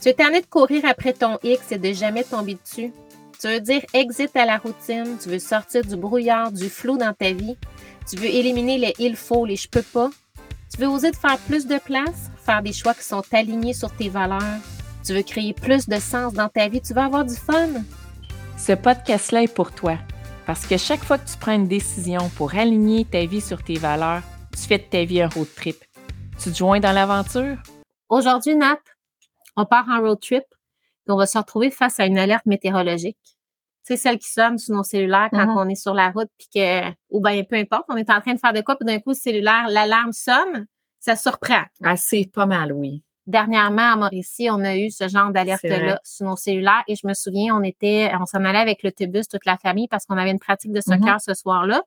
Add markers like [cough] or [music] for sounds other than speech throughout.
Tu es tanné de courir après ton X et de jamais tomber dessus. Tu veux dire exit à la routine, tu veux sortir du brouillard, du flou dans ta vie. Tu veux éliminer les il faut, les je peux pas. Tu veux oser de faire plus de place, faire des choix qui sont alignés sur tes valeurs. Tu veux créer plus de sens dans ta vie, tu veux avoir du fun. Ce podcast-là est pour toi. Parce que chaque fois que tu prends une décision pour aligner ta vie sur tes valeurs, tu fais de ta vie un road trip. Tu te joins dans l'aventure? Aujourd'hui, Nat, on part en road trip, et on va se retrouver face à une alerte météorologique. C'est celle qui sonne sur nos cellulaires quand Mhm. on est sur la route, puis que, ou bien peu importe, on est en train de faire de quoi, puis d'un coup, le cellulaire, l'alarme sonne, ça surprend. Ah, c'est pas mal, oui. Dernièrement, à Mauricie, on a eu ce genre d'alerte-là sur nos cellulaires, et je me souviens, on était, on s'en allait avec l'autobus, toute la famille, parce qu'on avait une pratique de soccer Mhm. ce soir-là.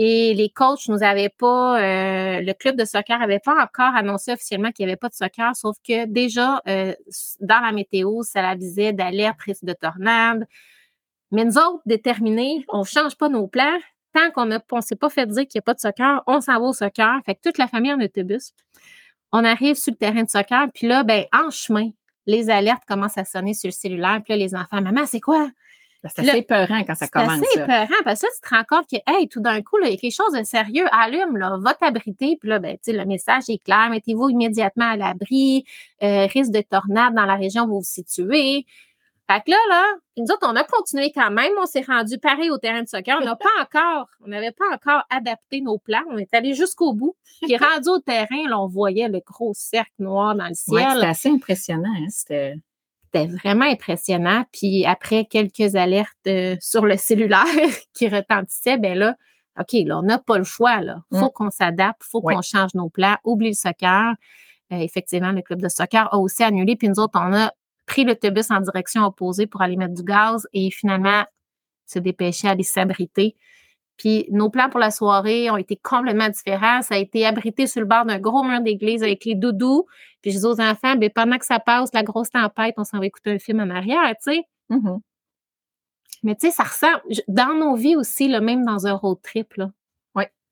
Et les coachs nous avaient pas, euh, le club de soccer avait pas encore annoncé officiellement qu'il n'y avait pas de soccer, sauf que déjà, euh, dans la météo, ça l'avisait d'alerte, risque de tornade. Mais nous autres, déterminés, on change pas nos plans. Tant qu'on ne s'est pas fait dire qu'il n'y a pas de soccer, on s'en va au soccer. Fait que toute la famille en autobus. On arrive sur le terrain de soccer, puis là, ben, en chemin, les alertes commencent à sonner sur le cellulaire. Puis là, les enfants, maman, c'est quoi? C'est assez peurant quand ça C'est commence. assez ça. épeurant parce que là, tu te rends compte que, hey, tout d'un coup, il y a quelque chose de sérieux. Allume, là, va t'abriter. Puis là, ben, le message est clair. Mettez-vous immédiatement à l'abri. Euh, risque de tornade dans la région où vous vous situez. Fait que là, là, nous autres, on a continué quand même. On s'est rendu pareil au terrain de soccer. On n'a pas encore, on n'avait pas encore adapté nos plans. On est allé jusqu'au bout. Puis [laughs] rendu au terrain, là, on voyait le gros cercle noir dans le Ouais, ciel. c'était assez impressionnant. hein, C'était C'était vraiment impressionnant. Puis après quelques alertes euh, sur le cellulaire [laughs] qui retentissaient, ben là, OK, là, on n'a pas le choix. Là. faut Mm. qu'on s'adapte, faut Ouais. qu'on change nos plans. Oublie le soccer. Euh, effectivement, le club de soccer a aussi annulé. Puis nous autres, on a pris l'autobus en direction opposée pour aller mettre du gaz et finalement se dépêcher à aller s'abriter. Puis nos plans pour la soirée ont été complètement différents. Ça a été abrité sur le bord d'un gros mur d'église avec les doudous. Puis je dis aux enfants, ben, pendant que ça passe, la grosse tempête, on s'en va écouter un film en arrière, tu sais. Mhm. Mais tu sais, ça ressemble, dans nos vies aussi, là, même dans un road trip, là,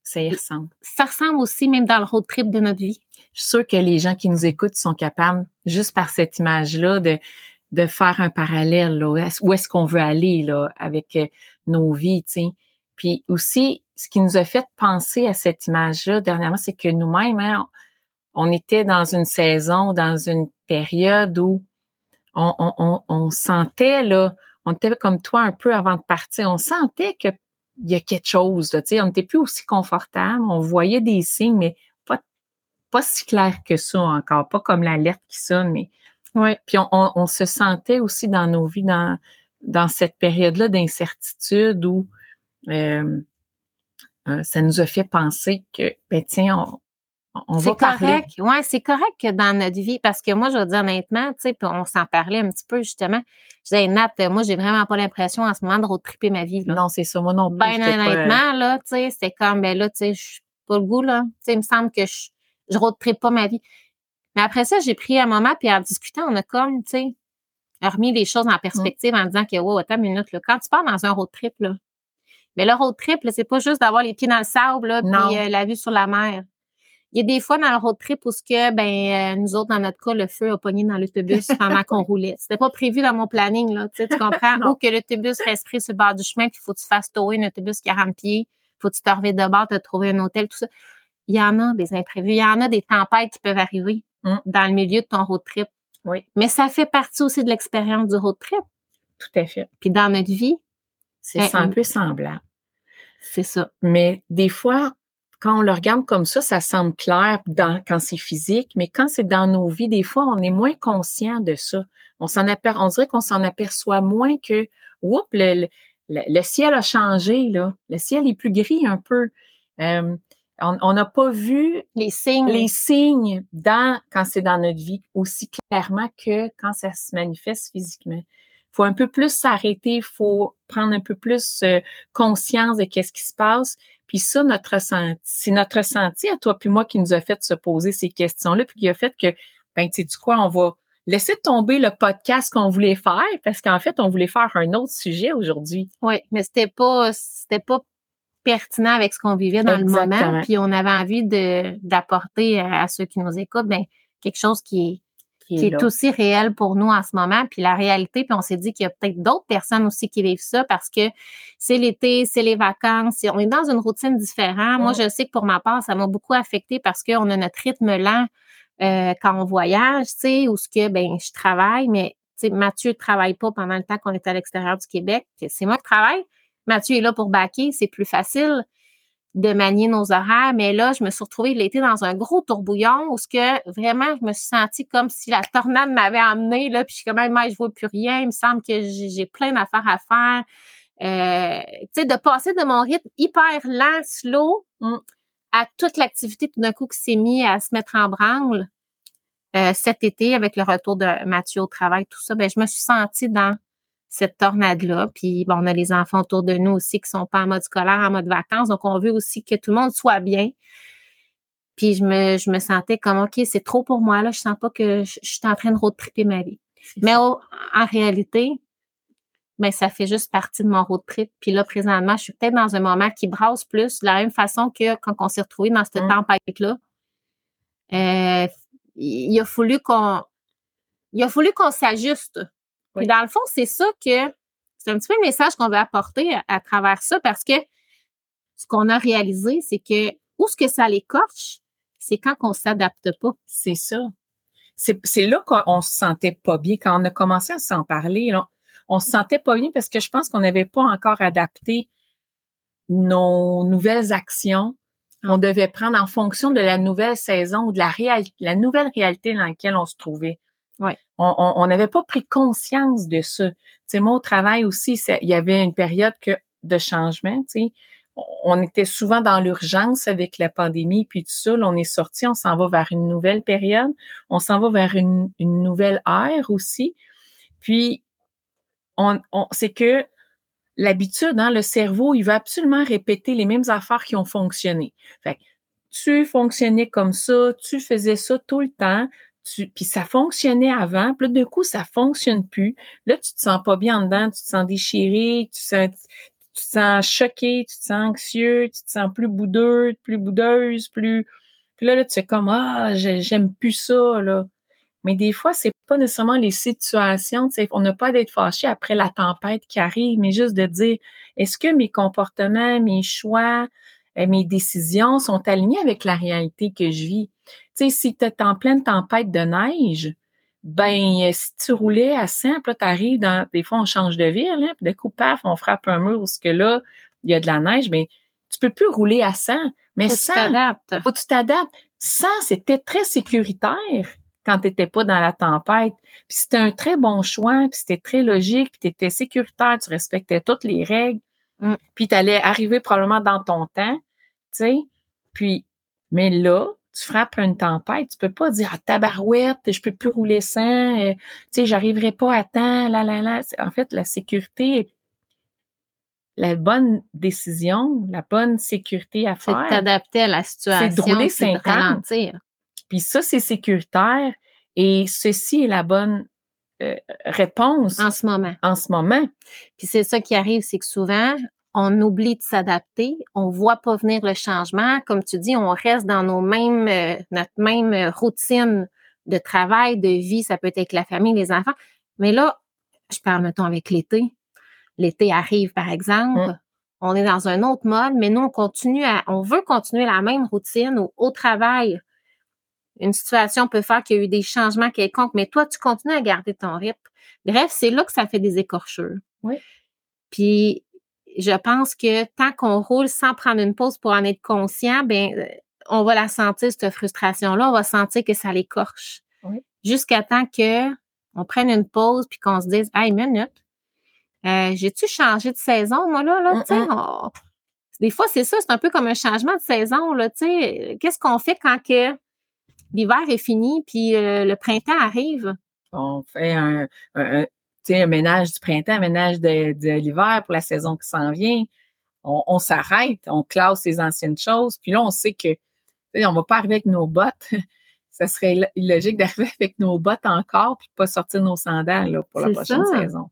ça y ressemble. ça ressemble aussi même dans le road trip de notre vie. Je suis sûre que les gens qui nous écoutent sont capables, juste par cette image-là, de, de faire un parallèle. Là, où est-ce- où est-ce qu'on veut aller là, avec euh, nos vies. tu sais. Puis aussi, ce qui nous a fait penser à cette image-là dernièrement, c'est que nous-mêmes, hein, on était dans une saison, dans une période où on, on, on, on sentait, là, on était comme toi un peu avant de partir, on sentait que il y a quelque chose, là, tu sais, on n'était plus aussi confortable, on voyait des signes, mais pas, pas si clair que ça encore, pas comme l'alerte qui sonne, mais Ouais. puis on, se sentait aussi dans nos vies, dans, dans cette période-là d'incertitude où euh, euh, ça nous a fait penser que, ben tiens, on, va C'est parler. correct. Ouais, c'est correct que dans notre vie, parce que moi, je veux dire honnêtement, tu sais, on s'en parlait un petit peu justement. Je disais, Nat, euh, moi, j'ai vraiment pas l'impression en ce moment de road tripper ma vie. Là. Non, c'est ça, moi non plus. Ben pas- honnêtement, là, tu sais, c'est comme, ben là, tu sais, je suis pas le goût, là. Tu sais, il me semble que je, je road trip pas ma vie. Mais après ça, j'ai pris un moment, puis en discutant, on a comme, tu sais, remis les choses en perspective en disant que, wow, attends une minute, là, quand tu pars dans un road trip, là, mais le road trip, là, c'est pas juste d'avoir les pieds dans le sable, là, puis euh, la vue sur la mer. Il y a des fois dans le road trip où ce que, ben, euh, nous autres, dans notre cas, le feu a pogné dans l'autobus pendant qu'on [laughs] roulait. C'était pas prévu dans mon planning, là, tu sais, tu comprends? Ou que l'autobus reste pris sur le bord du chemin, puis il faut que tu fasses tower un autobus 40 pieds, faut que tu te revides de bord, te trouver un hôtel, tout ça. Il y en a des imprévus, il y en a des tempêtes qui peuvent arriver Mm. dans le milieu de ton road trip. Oui. Mais ça fait partie aussi de l'expérience du road trip. Tout à fait. Puis dans notre vie, C'est un peu semblable. c'est ça. Mais des fois, quand on le regarde comme ça, ça semble clair dans, quand c'est physique, mais quand c'est dans nos vies, des fois, on est moins conscient de ça. On s'en aper- on dirait qu'on s'en aperçoit moins que, oups, le, le, le- le ciel a changé, là. Le ciel est plus gris un peu. Euh, on on n'a pas vu Les signes. les signes dans, quand c'est dans notre vie aussi clairement que quand ça se manifeste physiquement. Faut un peu plus s'arrêter, il faut prendre un peu plus euh, conscience de qu'est-ce qui se passe. Puis ça, notre ressenti, c'est notre ressenti à toi puis moi qui nous a fait se poser ces questions-là, puis qui a fait que, ben, tu sais du quoi, on va laisser tomber le podcast qu'on voulait faire, parce qu'en fait, on voulait faire un autre sujet aujourd'hui. Oui, mais c'était pas, c'était pas pertinent avec ce qu'on vivait dans le moment. Puis on avait envie de, d'apporter à, à ceux qui nous écoutent, ben, quelque chose qui est, qui, qui est, est aussi réel pour nous en ce moment. Puis la réalité, puis on s'est dit qu'il y a peut-être d'autres personnes aussi qui vivent ça parce que c'est l'été, c'est les vacances, on est dans une routine différente. Moi, je sais que pour ma part, ça m'a beaucoup affecté parce qu'on a notre rythme lent euh, quand on voyage, tu sais, ou ce que, ben, je travaille, mais tu sais, Mathieu ne travaille pas pendant le temps qu'on est à l'extérieur du Québec. C'est moi qui travaille. Mathieu est là pour baquer, c'est plus facile de manier nos horaires, mais là, je me suis retrouvée l'été dans un gros tourbouillon où ce que vraiment, je me suis sentie comme si la tornade m'avait emmenée, là, puis je suis comme, moi, je vois plus rien, il me semble que j'ai plein d'affaires à faire. Euh, tu sais, de passer de mon rythme hyper lent, slow, Mm. à toute l'activité tout d'un coup qui s'est mis à se mettre en branle euh, cet été avec le retour de Mathieu au travail, tout ça, ben, je me suis sentie dans cette tornade-là. Puis, bon, on a les enfants autour de nous aussi qui sont pas en mode scolaire, en mode vacances. Donc, on veut aussi que tout le monde soit bien. Puis, je me, je me sentais comme, OK, c'est trop pour moi, là. Je sens pas que je, je suis en train de road tripper ma vie. Mais en réalité, ben, ça fait juste partie de mon road trip. Puis là, présentement, je suis peut-être dans un moment qui brasse plus, de la même façon que quand on s'est retrouvé dans cette Mm. tempête-là. Euh, il a fallu qu'on il a fallu qu'on s'ajuste. Oui. dans le fond, c'est ça que c'est un petit peu le message qu'on veut apporter à, à travers ça parce que ce qu'on a réalisé, c'est que où ce que ça l'écorche, c'est quand on s'adapte pas. C'est ça. C'est là qu'on se sentait pas bien. Quand on a commencé à s'en parler, là, on se sentait pas bien parce que je pense qu'on n'avait pas encore adapté nos nouvelles actions. On devait prendre en fonction de la nouvelle saison ou de la, la nouvelle réalité dans laquelle on se trouvait. Ouais. On n'avait pas pris conscience de ça. Sais, moi, au travail aussi, il y avait une période que, de changement. Sais. On- était souvent dans l'urgence avec la pandémie, puis tout ça. On est sorti, on s'en va vers une nouvelle période. On s'en va vers une, une nouvelle ère aussi. Puis, on, on, c'est que l'habitude, hein, le cerveau, il veut absolument répéter les mêmes affaires qui ont fonctionné. Fait tu fonctionnais comme ça, tu faisais ça tout le temps, tu, puis ça fonctionnait avant, puis là, d'un coup, ça fonctionne plus. Là, tu te sens pas bien en dedans, tu te sens déchiré, tu, sens, tu te sens choqué, tu te sens anxieux, tu te sens plus boudeux, plus boudeuse, plus... Puis là, là tu fais comme, ah, j'ai- j'aime plus ça, là. Mais des fois, c'est pas nécessairement les situations. On n'a pas d'être fâché après la tempête qui arrive, mais juste de dire est-ce que mes comportements, mes choix, euh, mes décisions sont alignés avec la réalité que je vis? Tu sais, si tu es en pleine tempête de neige, ben si tu roulais à 100, puis là, tu arrives dans. Des fois, on change de ville, hein, puis de coup, paf, on frappe un mur où ce que là, il y a de la neige, mais tu peux plus rouler à 100. Mais Faut que tu 100, t'adaptes. faut que tu t'adaptes. 100, c'était très sécuritaire quand tu n'étais pas dans la tempête. Puis c'était un très bon choix, puis c'était très logique, puis tu étais sécuritaire, tu respectais toutes les règles, Mm. puis tu allais arriver probablement dans ton temps, tu sais. Puis, mais là, tu frappes une tempête, tu peux pas dire ah, tabarouette, je peux plus rouler sans, euh, tu sais, j'arriverai pas à temps, là, là, là. C'est- En fait, la sécurité la bonne décision, la bonne sécurité à C'est faire. t'adapter à la situation. de rouler puis de 50. ralentir. Puis ça, c'est sécuritaire et ceci est la bonne euh, réponse En ce moment. en ce moment. Puis c'est ça qui arrive, c'est que souvent, on oublie de s'adapter, on voit pas venir le changement. Comme tu dis, on reste dans nos mêmes, euh, notre même euh, routine de travail, de vie. Ça peut être avec la famille, les enfants. Mais là, je parle, mettons, avec l'été. L'été arrive, par exemple. Mm. On est dans un autre mode, mais nous, on continue à, on veut continuer la même routine au, au travail. Une situation peut faire qu'il y a eu des changements quelconques, mais toi, tu continues à garder ton rythme. Bref, c'est là que ça fait des écorchures. Oui. Puis, je pense que tant qu'on roule sans prendre une pause pour en être conscient, ben, euh, on va la sentir, cette frustration-là. On va sentir que ça l'écorche. Oui. Jusqu'à temps que on prenne une pause puis qu'on se dise, hey, minute, euh, j'ai-tu changé de saison, moi, là, là, on- Des fois, c'est ça, c'est un peu comme un changement de saison, là, tu sais. Qu'est-ce qu'on fait quand que l'hiver est fini puis euh, le printemps arrive? On fait un, sais, un ménage du printemps, un ménage de, de l'hiver pour la saison qui s'en vient. On, on s'arrête, on classe les anciennes choses, puis là, on sait que on va pas arriver avec nos bottes. [laughs] Ça serait illogique d'arriver avec nos bottes encore puis de pas sortir nos sandales là, pour la prochaine ça. saison.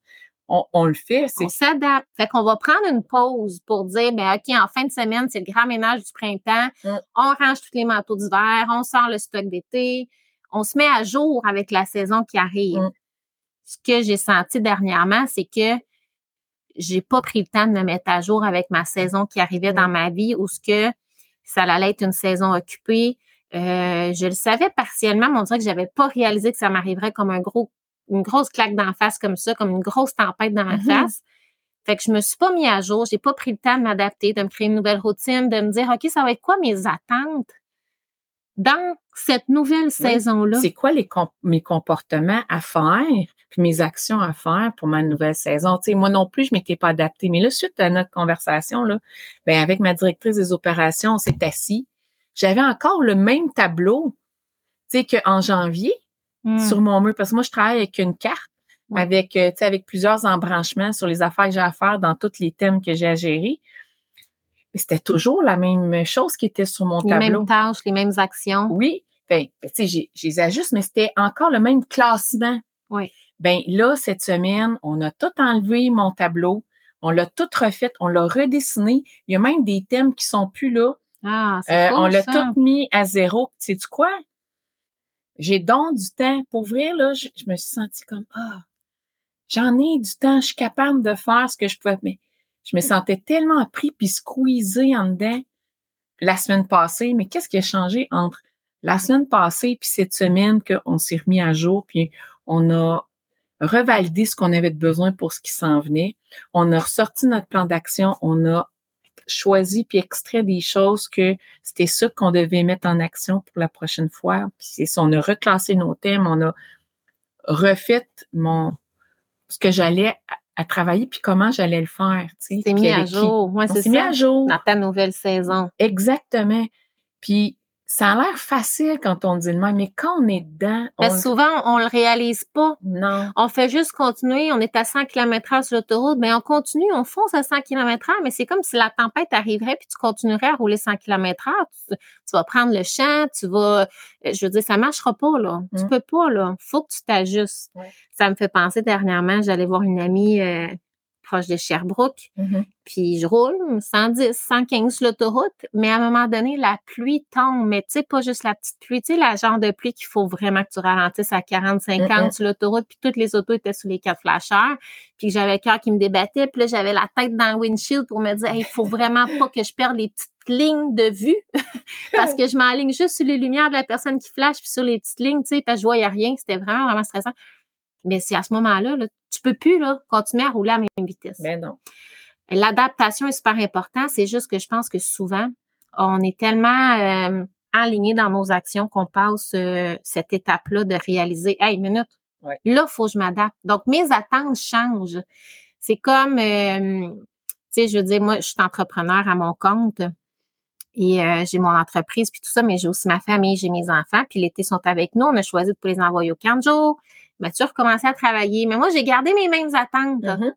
On, on le fait, On s'adapte. Fait qu'on va prendre une pause pour dire, ben, OK, en fin de semaine, c'est le grand ménage du printemps. Mm. On range tous les manteaux d'hiver, on sort le stock d'été, on se met à jour avec la saison qui arrive. Mm. Ce que j'ai senti dernièrement, c'est que j'ai pas pris le temps de me mettre à jour avec ma saison qui arrivait dans ma vie ou ce que ça allait être une saison occupée. Euh, je le savais partiellement, mais on dirait que j'avais pas réalisé que ça m'arriverait comme un gros, une grosse claque d'en face comme ça, comme une grosse tempête dans ma Mhm. face. Fait que je me suis pas mis à jour, j'ai pas pris le temps de m'adapter, de me créer une nouvelle routine, de me dire, OK, ça va être quoi mes attentes dans cette nouvelle saison-là? C'est quoi les com- mes comportements à faire, puis mes actions à faire pour ma nouvelle saison? Tu sais, moi non plus, je m'étais pas adaptée. Mais là, suite à notre conversation, là, ben, avec ma directrice des opérations, on s'est assis. J'avais encore le même tableau, tu sais, qu'en janvier, Hmm. sur mon mur, parce que moi, je travaille avec une carte, avec, euh, tu sais, avec plusieurs embranchements sur les affaires que j'ai à faire dans tous les thèmes que j'ai à gérer. Mais c'était toujours la même chose qui était sur mon les tableau. mêmes tâches, les mêmes actions. Oui. Ben, ben, tu sais, j'ai- je les ajuste, mais c'était encore le même classement. Oui. Ben, là, cette semaine, on a tout enlevé mon tableau. On l'a tout refait. On l'a redessiné. Il y a même des thèmes qui sont plus là. Ah, c'est Euh, cool, on l'a tout mis à zéro. sais tu quoi? J'ai donc du temps. Pour vrai, là, je, je me suis sentie comme, ah, j'en ai du temps. Je suis capable de faire ce que je pouvais. Mais je me sentais tellement pris puis squeezée en dedans la semaine passée. Mais qu'est-ce qui a changé entre la semaine passée puis cette semaine qu'on s'est remis à jour puis on a revalidé ce qu'on avait de besoin pour ce qui s'en venait. On a ressorti notre plan d'action. On a choisi puis extrait des choses que c'était ça qu'on devait mettre en action pour la prochaine fois. Puis on a reclassé nos thèmes, on a refait mon ce que j'allais à, à travailler puis comment j'allais le faire. C'est mis à qui. jour. Ouais, c'est mis à jour. Dans ta nouvelle saison. Exactement. Puis ça a l'air facile quand on dit le même, mais quand on est dedans, on... Mais souvent, on le réalise pas. non. On fait juste continuer, on est à 100 km heure sur l'autoroute, mais on continue, on fonce à 100 km heure, mais c'est comme si la tempête arriverait puis tu continuerais à rouler 100 km heure. Tu, tu vas prendre le champ, tu vas, euh, je veux dire, ça marchera pas, là. Tu Mm. peux pas, là. Faut que tu t'ajustes. Ça me fait penser dernièrement, j'allais voir une amie euh, proche de Sherbrooke, Mhm. puis je roule 110, 115 sur l'autoroute, mais à un moment donné, la pluie tombe, mais tu sais, pas juste la petite pluie, tu sais, la genre de pluie qu'il faut vraiment que tu ralentisses à 40, 50 Mm-mm. sur l'autoroute, puis toutes les autos étaient sous les quatre flasheurs, puis que j'avais le cœur qui me débattait, puis là, j'avais la tête dans le windshield pour me dire, il faut vraiment pas que je perde les petites lignes de vue, [laughs] parce que je m'enligne juste sur les lumières de la personne qui flash, puis sur les petites lignes, tu sais, parce que je voyais rien, c'était vraiment, vraiment stressant. Mais c'est à ce moment-là, là, tu peux plus là, continuer à rouler à la même vitesse. Ben non. L'adaptation est super important. C'est juste que je pense que souvent, on est tellement euh, aligné dans nos actions qu'on passe euh, cette étape-là de réaliser, hey, minute, Ouais. là, faut que je m'adapte. Donc, mes attentes changent. C'est comme, euh, tu sais, je veux dire, moi, je suis entrepreneur à mon compte et euh, j'ai mon entreprise puis tout ça, mais j'ai aussi ma famille, j'ai mes enfants, puis l'été sont avec nous. On a choisi de les envoyer au camp de jour. Mathieu a recommencé à travailler. Mais moi, j'ai gardé mes mêmes attentes. Mhm.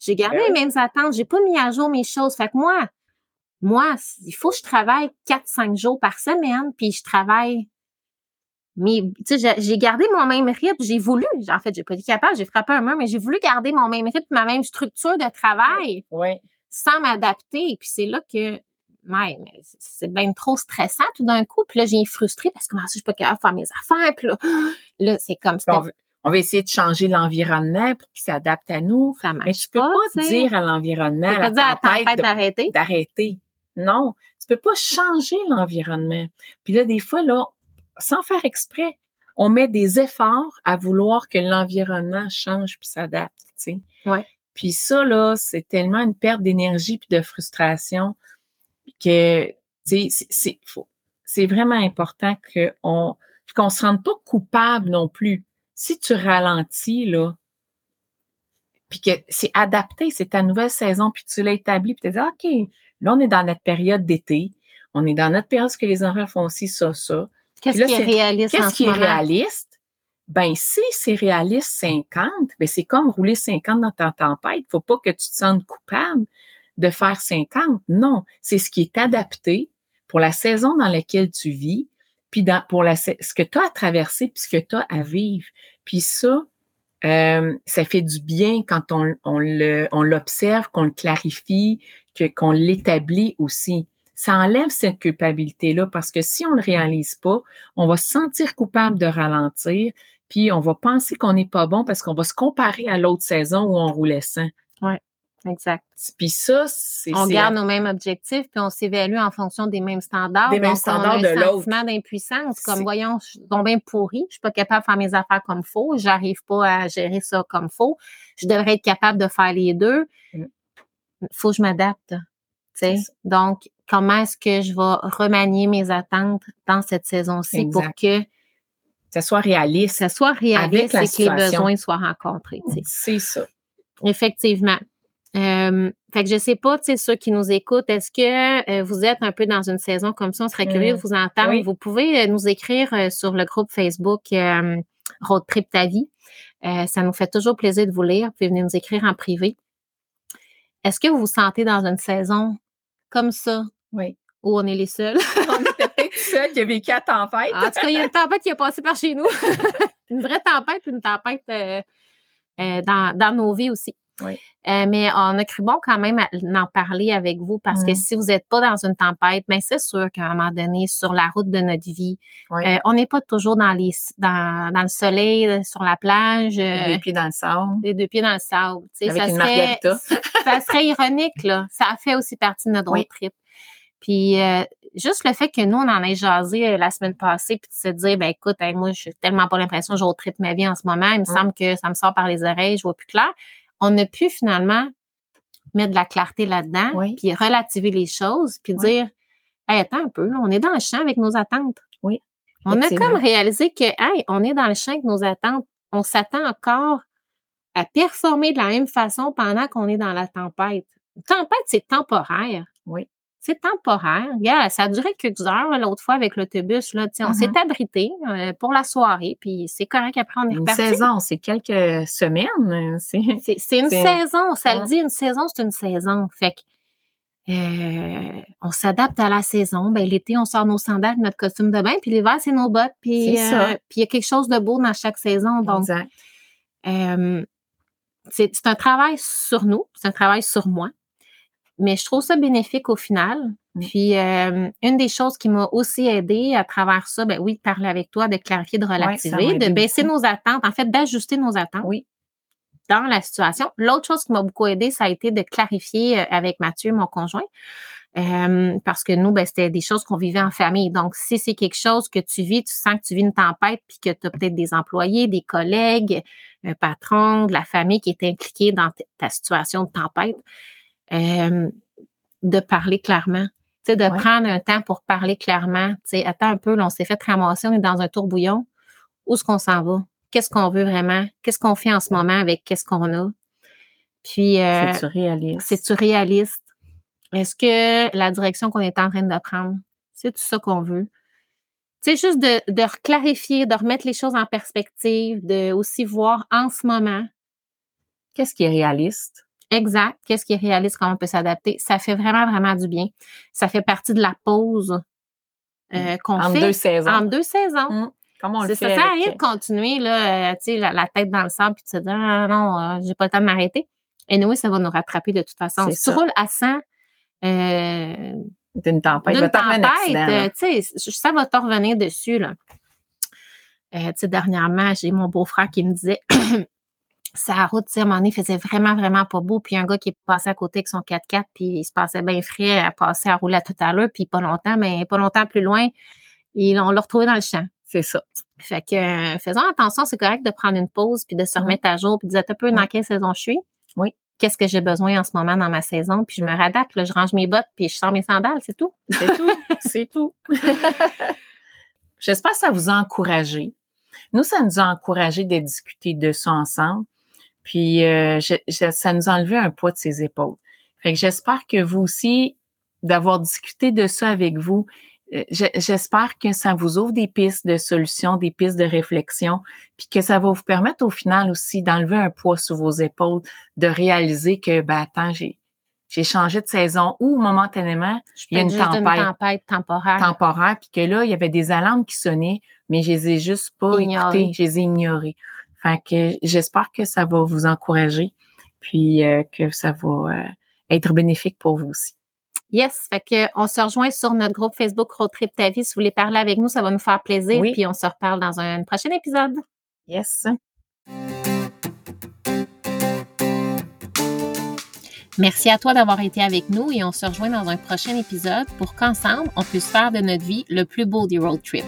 J'ai gardé Ben les mêmes attentes. J'ai pas mis à jour mes choses. Fait que moi, moi, il faut que je travaille 4-5 jours par semaine, puis je travaille. Mais, tu sais, j'ai- gardé mon même rythme. J'ai voulu, en fait, j'ai pas été capable, j'ai frappé un mur, mais j'ai voulu garder mon même rythme, ma même structure de travail Oui. sans m'adapter. Puis c'est là que, mais c'est bien trop stressant tout d'un coup. Puis là, j'ai frustrée parce que ça, je suis pas capable de faire mes affaires? Puis là, [gasps] là c'est comme ça. on va essayer de changer l'environnement pour qu'il s'adapte à nous. Ça Mais marche tu peux pas, tu dire à l'environnement, peux à pas dire à la tempête de- d'arrêter? d'arrêter. Non, tu peux pas changer l'environnement. Puis là, des fois, là, sans faire exprès, on met des efforts à vouloir que l'environnement change puis s'adapte, tu sais. Ouais. Puis ça, là, c'est tellement une perte d'énergie puis de frustration que, c'est- vraiment important qu'on qu'on se rende pas coupable non plus. Si tu ralentis, là, puis que c'est adapté, c'est ta nouvelle saison, puis tu l'as établi, puis tu dis, OK, là, on est dans notre période d'été, on est dans notre période où que les enfants font aussi ça, ça. Qu'est-ce qui est réaliste Qu'est-ce ce qui est réaliste? Ben, si c'est réaliste 50, ben c'est comme rouler 50 dans ta tempête. Faut pas que tu te sentes coupable de faire 50. Non, c'est ce qui est adapté pour la saison dans laquelle tu vis, puis pour la, ce que tu as à traverser, puis ce que tu as à vivre. Puis ça, euh, ça fait du bien quand on, l'observe, qu'on le clarifie, qu'on l'établit aussi. ça enlève cette culpabilité-là parce que si on ne le réalise pas, on va se sentir coupable de ralentir, puis on va penser qu'on n'est pas bon parce qu'on va se comparer à l'autre saison où on roulait sans. Oui, exact. Puis ça, c'est. On garde nos mêmes objectifs, puis on s'évalue en fonction des mêmes standards. Des mêmes Donc, standards on de a un l'autre. sentiment d'impuissance, comme voyons, je suis bien pourri, je suis pas capable de faire mes affaires comme faut, j'arrive pas à gérer ça comme faut. Je devrais être capable de faire les deux. Mm. Faut que je m'adapte. Donc, comment est-ce que je vais remanier mes attentes dans cette saison-ci pour que ça soit réaliste. ça soit réaliste et que les besoins soient rencontrés. C'est ça. Effectivement. Euh, fait que je sais pas, tu sais, ceux qui nous écoutent, est-ce que euh, vous êtes un peu dans une saison comme ça? On serait curieux de vous entendre. Oui. Vous pouvez euh, nous écrire euh, sur le groupe Facebook euh, Road Trip Ta Vie. Euh, ça nous fait toujours plaisir de vous lire. Vous pouvez venir nous écrire en privé. Est-ce que vous vous sentez dans une saison comme ça? Oui. où on est les seuls? [laughs] on était peut-être seul qui a vécu à tempête. En tout cas, il y a une tempête qui est passée par chez nous. [laughs] une vraie tempête, une tempête euh, euh, dans, dans nos vies aussi. Oui. Euh, mais on a cru bon quand même à en parler avec vous parce que si vous n'êtes pas dans une tempête, ben c'est sûr qu'à un moment donné, sur la route de notre vie, Oui. euh, on n'est pas toujours dans les dans, dans le soleil, euh, sur la plage, euh, Les pieds dans le sable. les deux pieds dans le sable. Avec ça une serait, [laughs] ça serait ironique, là. Ça fait aussi partie de notre Oui. road trip. Puis juste le fait que nous, on en ait jasé la semaine passée, puis de se dire, ben écoute, hey, moi, je tellement pas l'impression que je road trip ma vie en ce moment. Il me Mm. semble que ça me sort par les oreilles, je vois plus clair. On a pu finalement mettre de la clarté là-dedans, Oui. puis relativer les choses, puis Oui. dire, hey, attends un peu, là, on est dans le champ avec nos attentes. Oui, On a comme réalisé que, hey, on est dans le champ avec nos attentes. On s'attend encore à performer de la même façon pendant qu'on est dans la tempête. Une tempête, c'est temporaire. Oui. C'est temporaire. Ça a duré quelques heures là, l'autre fois avec l'autobus. Là, On s'est abrité euh, pour la soirée, puis c'est correct. Après, on est Une reparti. saison, c'est quelques semaines. euh, C'est [laughs] une saison, ça le dit, une saison, c'est une saison. Fait que euh, on s'adapte à la saison. Ben, l'été, on sort nos sandales, notre costume de bain, puis l'hiver, c'est nos bottes. Puis euh, il y a quelque chose de beau dans chaque saison. Donc, c'est un travail sur nous, c'est un travail sur moi. Mais je trouve ça bénéfique au final. Mm. Puis, euh, une des choses qui m'a aussi aidé à travers ça, ben oui, de parler avec toi, de clarifier, de m'a de baisser beaucoup. nos attentes, en fait, d'ajuster nos attentes Oui. dans la situation. L'autre chose qui m'a beaucoup aidé, ça a été de clarifier euh, avec Mathieu, mon conjoint, euh, parce que nous, ben, c'était des choses qu'on vivait en famille. Donc, si c'est quelque chose que tu vis, tu sens que tu vis une tempête, puis que tu as peut-être des employés, des collègues, un patron, de la famille qui est impliquée dans ta situation de tempête, euh, de parler clairement. Tu sais, de Ouais. prendre un temps pour parler clairement. Tu sais, attends un peu, là, on s'est fait ramasser, on est dans un tourbouillon. Où est-ce qu'on s'en va? Qu'est-ce qu'on veut vraiment? Qu'est-ce qu'on fait en ce moment avec qu'est-ce qu'on a? Puis, euh, C'est réaliste? c'est-tu réaliste? Est-ce que la direction qu'on est en train de prendre, c'est tout ça qu'on veut? Tu sais, juste de, de reclarifier, de remettre les choses en perspective, de aussi voir en ce moment Qu'est-ce qui est réaliste? Exact, qu'est-ce qui est réaliste, comment on peut s'adapter? Ça fait vraiment, vraiment du bien. Ça fait partie de la pause euh, qu'on Entre fait deux saisons. en deux saisons. Hum, Comment on le fait? ça, ça sert à avec- rien de continuer, là, euh, tu sais, la, la tête dans le sable puis de se dire, ah, non, euh, j'ai pas le temps de m'arrêter. Et nous, ça va nous rattraper de toute façon. C'est tu ça. roules à 100, euh, D'une tempête. D'une tempête, euh, tu sais, ça va te revenir dessus, là. Euh, tu sais, dernièrement, j'ai mon beau-frère qui me disait, sa route, tu sais, à un moment donné, faisait vraiment, vraiment pas beau. Puis un gars qui est passé à côté avec son 4x4, puis il se passait bien frais à passer à rouler à tout à l'heure, puis pas longtemps, mais pas longtemps plus loin, on l'a retrouvé dans le champ. C'est ça. Fait que euh, faisons attention, c'est correct de prendre une pause puis de se Mhm. remettre à jour puis de dire un peu dans quelle saison je suis. Oui. Qu'est-ce que j'ai besoin en ce moment dans ma saison? Puis je me réadapte, là, je range mes bottes puis je sors mes sandales, c'est tout. C'est tout. [laughs] C'est tout. J'espère que ça vous a encouragé. Nous, ça nous a encouragé de discuter de ça ensemble. Puis, euh, je- je- ça nous a enlevé un poids de ses épaules. Fait que j'espère que vous aussi, d'avoir discuté de ça avec vous, euh, je- j'espère que ça vous ouvre des pistes de solutions, des pistes de réflexion, puis que ça va vous permettre au final aussi d'enlever un poids sur vos épaules, de réaliser que, ben, attends, j'ai, j'ai changé de saison ou momentanément, Je Il y a une tempête. une tempête temporaire. temporaire, puis que là, il y avait des alarmes qui sonnaient, mais je les ai juste pas écoutées, je les ai ignorées. Fait que j'espère que ça va vous encourager, puis euh, que ça va euh, être bénéfique pour vous aussi. Yes, fait que on se rejoint sur notre groupe Facebook Road Trip Ta Vie. Si vous voulez parler avec nous, ça va nous faire plaisir. Oui. Puis on se reparle dans un prochain épisode. Yes. Merci à toi d'avoir été avec nous et on se rejoint dans un prochain épisode pour qu'ensemble, on puisse faire de notre vie le plus beau des road trips.